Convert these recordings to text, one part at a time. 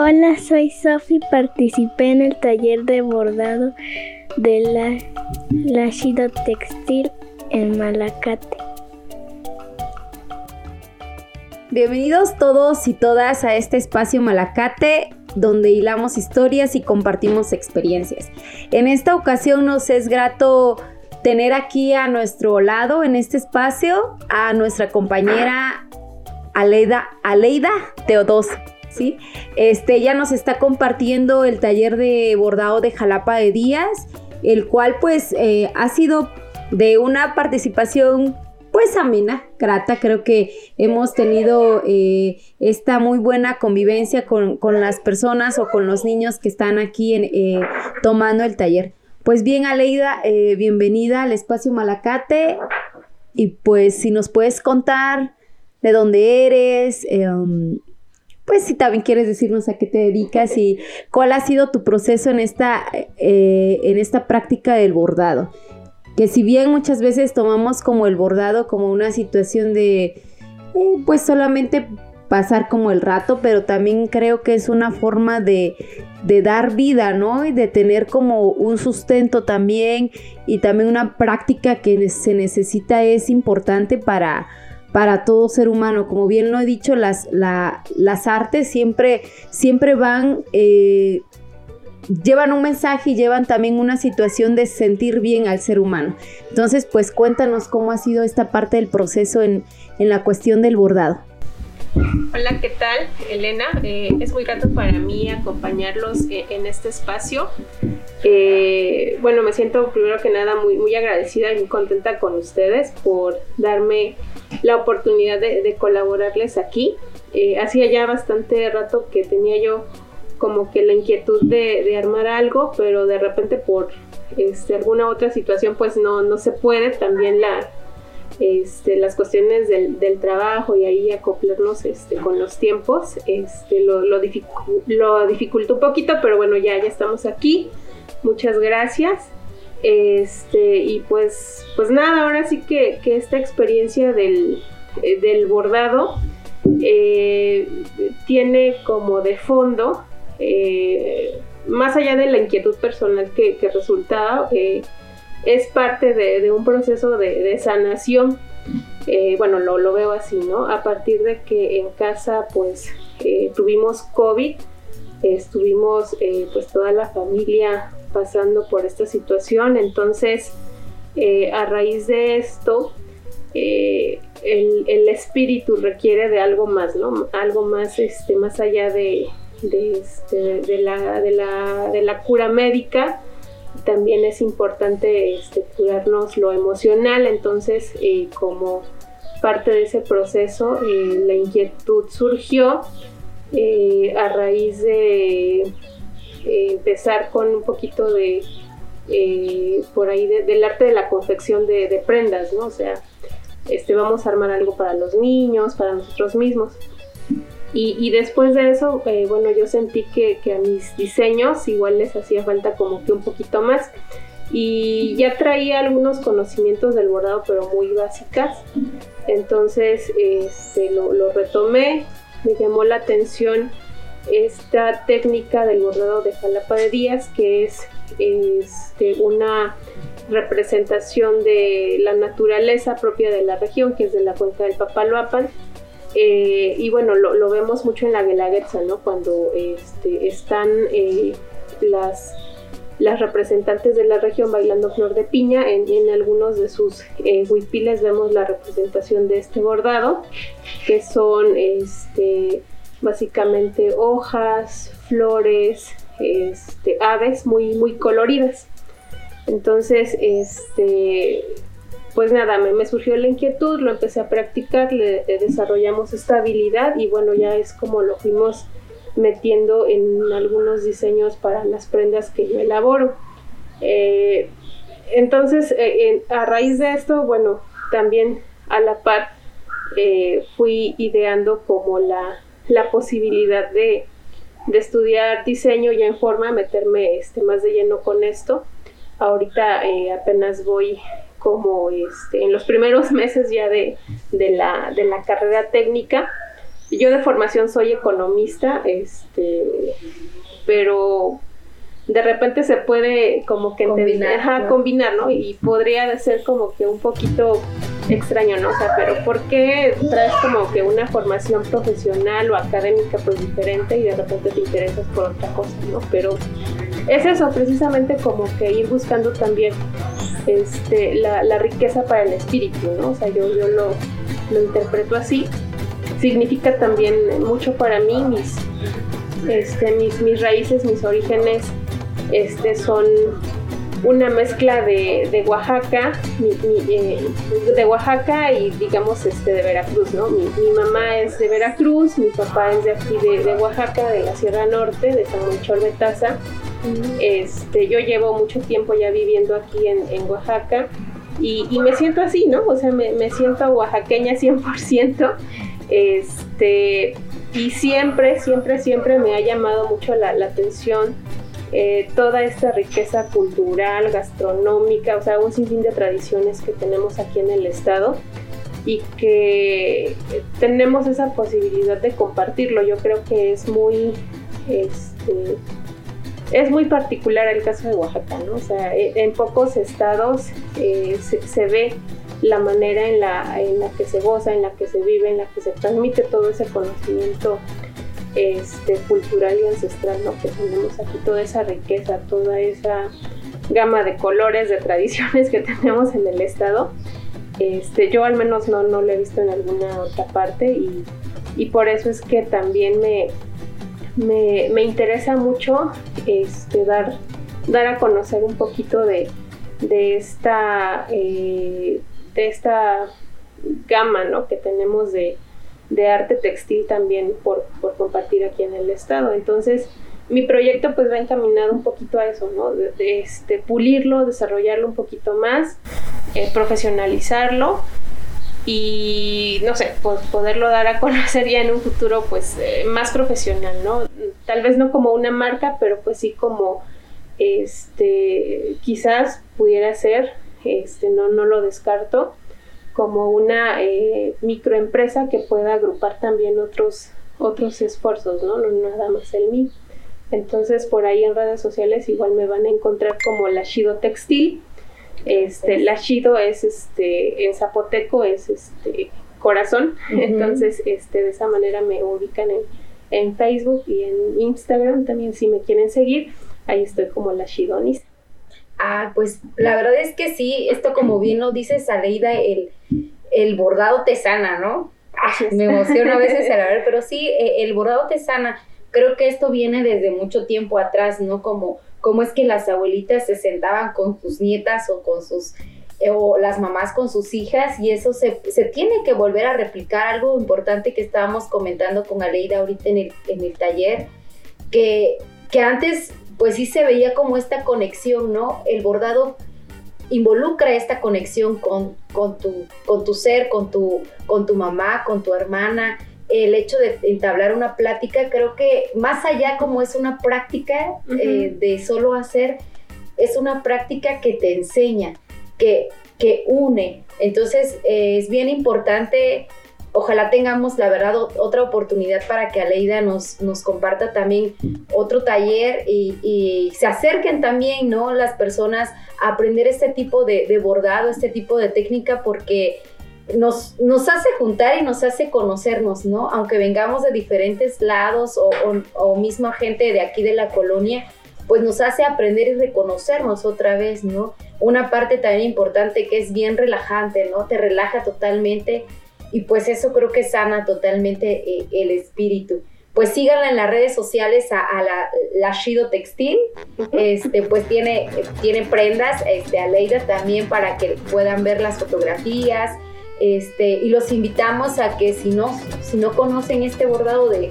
Hola, soy Sofi. Participé en el taller de bordado de la Lashido Textil en Malacate. Bienvenidos todos y todas a este espacio Malacate donde hilamos historias y compartimos experiencias. En esta ocasión nos es grato tener aquí a nuestro lado en este espacio a nuestra compañera Aleida, Aleida. ¿Sí? Este, ella nos está compartiendo el taller de bordado de Jalapa de Díaz, el cual pues eh, ha sido de una participación pues amena, grata. Creo que hemos tenido eh, esta muy buena convivencia con, las personas o con los niños que están aquí eh, tomando el taller. Pues bien, Aleida, bienvenida al espacio Malacate. Y pues si nos puedes contar de dónde eres, um, pues si también quieres decirnos a qué te dedicas y cuál ha sido tu proceso en esta, en esta práctica del bordado que si bien muchas veces tomamos como el bordado como una situación de, eh, pues solamente pasar como el rato, pero también creo que es una forma de, de, dar vida, ¿no? Y de tener como un sustento también y también una práctica que se necesita es importante para, para todo ser humano. Como bien lo he dicho, las, las artes siempre, siempre van eh, llevan un mensaje y llevan también una situación de sentir bien al ser humano. Entonces, pues cuéntanos cómo ha sido esta parte del proceso en, la cuestión del bordado. Hola, ¿qué tal? Elena, eh, es muy grato para mí acompañarlos eh, en este espacio. Eh, bueno, me siento primero que nada muy, muy agradecida y muy contenta con ustedes por darme la oportunidad de, colaborarles aquí. hacía ya bastante rato que tenía yo como que la inquietud de, armar algo, pero de repente por este, alguna otra situación pues no, no se puede. También la, este, las cuestiones del, trabajo y ahí acoplarnos este, con los tiempos este, lo, lo, lo dificultó un poquito, pero bueno, ya, ya estamos aquí. Muchas gracias. Este, y pues, pues nada, ahora sí que, esta experiencia del, eh, del bordado eh, tiene como de fondo eh, más allá de la inquietud personal que, que resulta, eh, es parte de, un proceso de, sanación. Eh, bueno, lo, lo, veo así, ¿no? A partir de que en casa, pues, tuvimos COVID, estuvimos, pues, toda la familia pasando por esta situación, entonces, a raíz de esto, el, el, espíritu requiere de algo más, ¿no? Algo más, este, más allá de, de, este, de, la, de, la, la, cura médica. También es importante este, curarnos lo emocional, entonces eh, como parte de ese proceso eh, la inquietud surgió eh, a raíz de empezar con un poquito de por ahí del arte de la confección de, prendas, ¿no? O sea, este, vamos a armar algo para los niños, para nosotros mismos. Y, después de eso, eh, bueno, yo sentí que, a mis diseños igual les hacía falta como que un poquito más. Y ya traía algunos conocimientos del bordado, pero muy básicas. Entonces este, lo, retomé, me llamó la atención esta técnica del bordado de Jalapa de Díaz, que es este, una representación de la naturaleza propia de la región, que es de la cuenca del Papaloapan eh, y bueno, lo, vemos mucho en la Guelaguetza, ¿no? Cuando este, están eh, las, las representantes de la región bailando flor de piña, en, algunos de sus eh, huipiles vemos la representación de este bordado, que son este, básicamente hojas, flores, este, aves muy, muy coloridas. Entonces, este, pues nada, me, surgió la inquietud, lo empecé a practicar, le, desarrollamos esta habilidad y bueno, ya es como lo fuimos metiendo en algunos diseños para las prendas que yo elaboro. Eh, entonces, eh, a raíz de esto, bueno, también a la par eh, fui ideando como la, la posibilidad de, de, estudiar diseño ya en forma, meterme este, más de lleno con esto. Ahorita apenas voy como este, en los primeros meses ya de, la, carrera técnica, yo de formación soy economista, este, pero de repente se puede como que combinar, ¿no? combinar, ¿no? Y podría ser como que un poquito extraño, ¿no? O sea, pero ¿por qué traes como que una formación profesional o académica pues diferente y de repente te interesas por otra cosa, ¿no? Pero es eso, precisamente como que ir buscando también este, la, riqueza para el espíritu, ¿no? O sea, yo, yo lo, lo interpreto así. Significa también mucho para mí mis, este, mis, mis raíces, mis orígenes este, son una mezcla de, de Oaxaca, eh, de Oaxaca y digamos este de Veracruz, ¿no? Mi, mamá es de Veracruz, mi papá es de aquí de, Oaxaca, de la Sierra Norte, de San Monchor de Taza. Este, yo llevo mucho tiempo ya viviendo aquí en, Oaxaca y, me siento así, ¿no? O sea, me, me siento oaxaqueña 100%. Este, y siempre, siempre, siempre me ha llamado mucho la, la atención eh, toda esta riqueza cultural, gastronómica, o sea, un sinfín de tradiciones que tenemos aquí en el estado y que tenemos esa posibilidad de compartirlo. Yo creo que es muy, este, es muy particular el caso de Oaxaca, ¿no? O sea, e, en pocos estados eh, se, ve la manera en la, en la que se goza, en la que se vive, en la que se transmite todo ese conocimiento este, cultural y ancestral, ¿no? Que tenemos aquí toda esa riqueza, toda esa gama de colores, de tradiciones que tenemos en el estado. Este, yo al menos no, no lo he visto en alguna otra parte y, y por eso es que también me, me, me interesa mucho este, dar, dar a conocer un poquito de, de esta, eh, de esta gama ¿no? que tenemos de, de arte textil también por, por, compartir aquí en el estado. Entonces, mi proyecto pues va encaminado un poquito a eso, ¿no? De, este, pulirlo, desarrollarlo un poquito más, eh, profesionalizarlo y, no sé, pues poderlo dar a conocer ya en un futuro pues eh, más profesional, ¿no? Tal vez no como una marca, pero pues sí como, este, quizás pudiera ser, este, no, no lo descarto, como una eh, microempresa que pueda agrupar también otros, otros esfuerzos, ¿no? No nada más el mío. Entonces por ahí en redes sociales igual me van a encontrar como la Shido Textil. Este, la Shido es este, en zapoteco es este corazón. Entonces, este, de esa manera me ubican en, en, Facebook y en Instagram también si me quieren seguir. Ahí estoy como la Shidonis. Ah, pues la verdad es que sí, esto como bien lo dice Aleida, el, el bordado te sana, ¿no? me emociona a veces el ver, pero sí, e, el bordado te sana. Creo que esto viene desde mucho tiempo atrás, ¿no? Como, como es que las abuelitas se sentaban con sus nietas o con sus eh, o las mamás con sus hijas y eso se, se, tiene que volver a replicar. Algo importante que estábamos comentando con Aleida ahorita en el, en el taller, que, que antes pues sí se veía como esta conexión, ¿no? El bordado involucra esta conexión con, con, tu, con tu ser, con tu, con tu mamá, con tu hermana, el hecho de entablar una plática, creo que más allá como es una práctica eh, de solo hacer, es una práctica que te enseña, que, que une. Entonces eh, es bien importante ojalá tengamos, la verdad, otra oportunidad para que Aleida nos, nos comparta también otro taller y, se acerquen también, ¿no? Las personas a aprender este tipo de, bordado, este tipo de técnica, porque nos, nos, hace juntar y nos hace conocernos, ¿no? Aunque vengamos de diferentes lados o, o, misma gente de aquí de la colonia, pues nos hace aprender y reconocernos otra vez, ¿no? Una parte también importante que es bien relajante, ¿no? Te relaja totalmente y pues eso creo que sana totalmente eh, el espíritu. Pues síganla en las redes sociales a, la, la, Shido Textil, este, pues tiene, tiene prendas, este, a Leida también para que puedan ver las fotografías, este, y los invitamos a que si no, si no conocen este bordado de,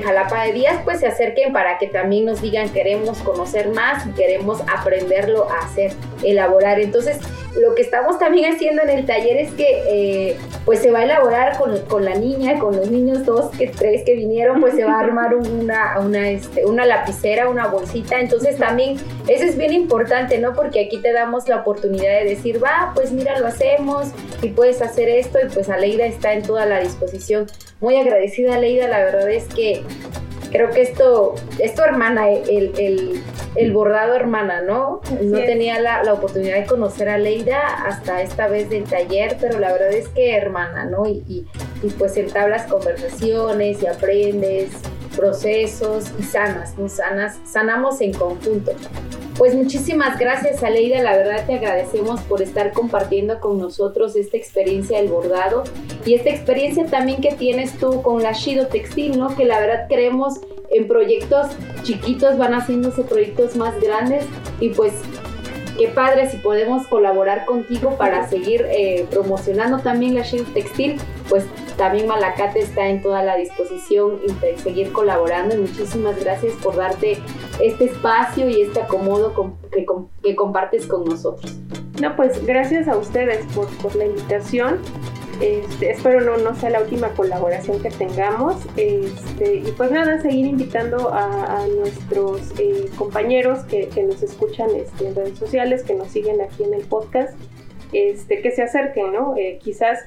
Jalapa de Díaz, pues se acerquen para que también nos digan queremos conocer más y queremos aprenderlo a hacer, elaborar. Entonces, lo que estamos también haciendo en el taller es que eh, pues se va a elaborar con, con, la niña, con los niños dos, que tres que vinieron, pues se va a armar una, una, este, una lapicera, una bolsita. Entonces también eso es bien importante, ¿no? Porque aquí te damos la oportunidad de decir, va, pues mira, lo hacemos y puedes hacer esto y pues Aleida está en toda la disposición. Muy agradecida Aleida, la verdad es que creo que esto es tu hermana, el, el, el bordado hermana, ¿no? no tenía la, la, oportunidad de conocer a Leida hasta esta vez del taller, pero la verdad es que hermana, ¿no? Y, y, y pues entablas conversaciones y aprendes procesos y sanas, ¿no? Sanas, sanamos en conjunto. Pues muchísimas gracias Aleida, la verdad te agradecemos por estar compartiendo con nosotros esta experiencia del bordado y esta experiencia también que tienes tú con la Shido Textil, ¿no? Que la verdad creemos en proyectos chiquitos, van haciéndose proyectos más grandes y pues qué padre si podemos colaborar contigo para seguir eh, promocionando también la Shield Textil, pues también Malacate está en toda la disposición de seguir colaborando y muchísimas gracias por darte este espacio y este acomodo que, compartes con nosotros. No, pues gracias a ustedes por, la invitación. Este, espero no, sea la última colaboración que tengamos. Este, y pues nada, seguir invitando a, nuestros eh, compañeros que, nos escuchan este, en redes sociales, que nos siguen aquí en el podcast, que se acerquen, ¿no? Eh, quizás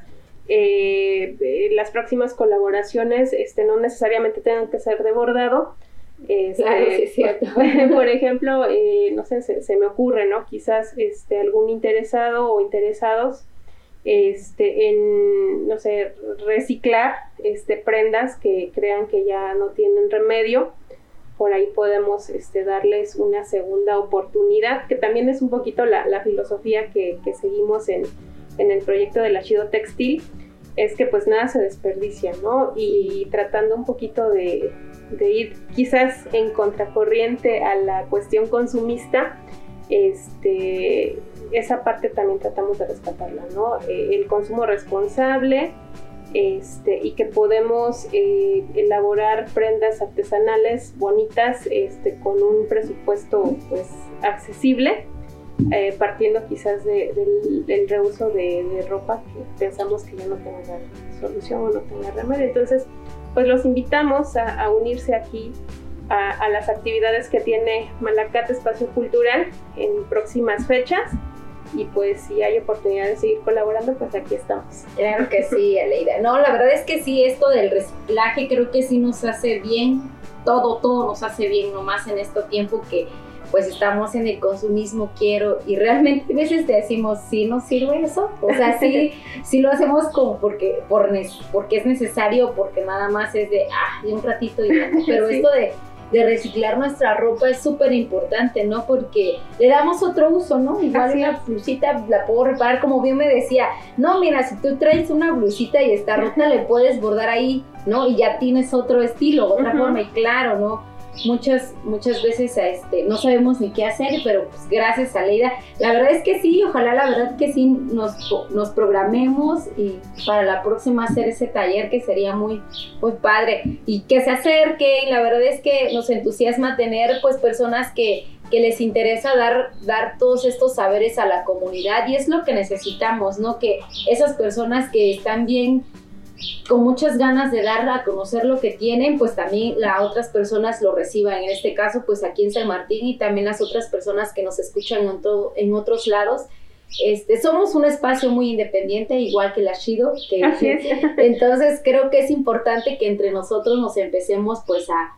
eh, las próximas colaboraciones este, no necesariamente tengan que ser de bordado. Este, claro, sí es cierto. Por, ejemplo, no sé, se, se, me ocurre, ¿no? Quizás este, algún interesado o interesados este, en, no sé, reciclar este, prendas que crean que ya no tienen remedio. Por ahí podemos este, darles una segunda oportunidad, que también es un poquito la, la filosofía que, que, seguimos en, en el proyecto del Achido Textil, es que pues nada se desperdicia, ¿no? Y tratando un poquito de, de ir quizás en contracorriente a la cuestión consumista, este, esa parte también tratamos de rescatarla, ¿no? Eh, el consumo responsable este, y que podemos eh, elaborar prendas artesanales bonitas este, con un presupuesto pues accesible, eh, partiendo quizás del, reuso de, ropa que pensamos que ya no tenga solución o no tenga remedio. Entonces, pues los invitamos a unirse aquí a, las actividades que tiene Malacate Espacio Cultural en próximas fechas. Y pues si hay oportunidad de seguir colaborando, pues aquí estamos. Claro que sí, Aleida. No, la verdad es que sí, esto del reciclaje creo que sí nos hace bien. Todo, todo nos hace bien, nomás en este tiempo que pues estamos en el consumismo quiero y realmente a veces decimos sí nos sirve eso o sea sí sí lo hacemos como porque por porque es necesario porque nada más es de ah de un ratito y pero esto de de reciclar nuestra ropa es súper importante, ¿no? Porque le damos otro uso, ¿no? Igual una blusita la puedo reparar, como bien me decía, no, mira, si tú traes una blusita y está rota, le puedes bordar ahí, ¿no? Y ya tienes otro estilo, otra forma, y claro, ¿no? Muchas, muchas veces este, no sabemos ni qué hacer, pero pues gracias a Leida. La verdad es que sí, ojalá la verdad que sí nos, nos programemos y para la próxima hacer ese taller que sería muy, muy padre y que se acerquen. La verdad es que nos entusiasma tener pues personas que, que les interesa dar, dar todos estos saberes a la comunidad y es lo que necesitamos, ¿no? Que esas personas que están bien con muchas ganas de dar a conocer lo que tienen, pues también las otras personas lo reciban. En este caso, pues aquí en San Martín y también las otras personas que nos escuchan en, todo, en otros lados. Este, somos un espacio muy independiente, igual que la Shido. Que, entonces creo que es importante que entre nosotros nos empecemos pues a,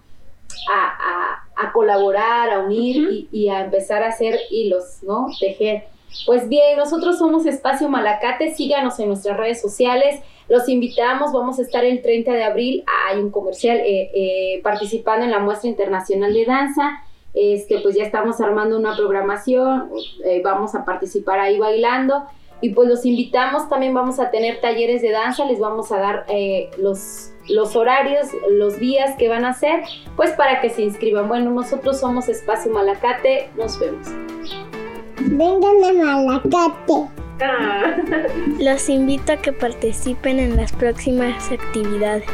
a, a, colaborar, a unir y, y, a empezar a hacer hilos, ¿no? Tejer. Pues bien, nosotros somos Espacio Malacate, síganos en nuestras redes sociales. Los invitamos, vamos a estar el 30 de abril, hay un comercial eh, eh, participando en la muestra internacional de danza. Este, pues ya estamos armando una programación, eh, vamos a participar ahí bailando y pues los invitamos, también vamos a tener talleres de danza, les vamos a dar los, los horarios, los días que van a ser, pues para que se inscriban. Bueno, nosotros somos Espacio Malacate, nos vemos. Vengan a Malacate. Los invito a que participen en las próximas actividades.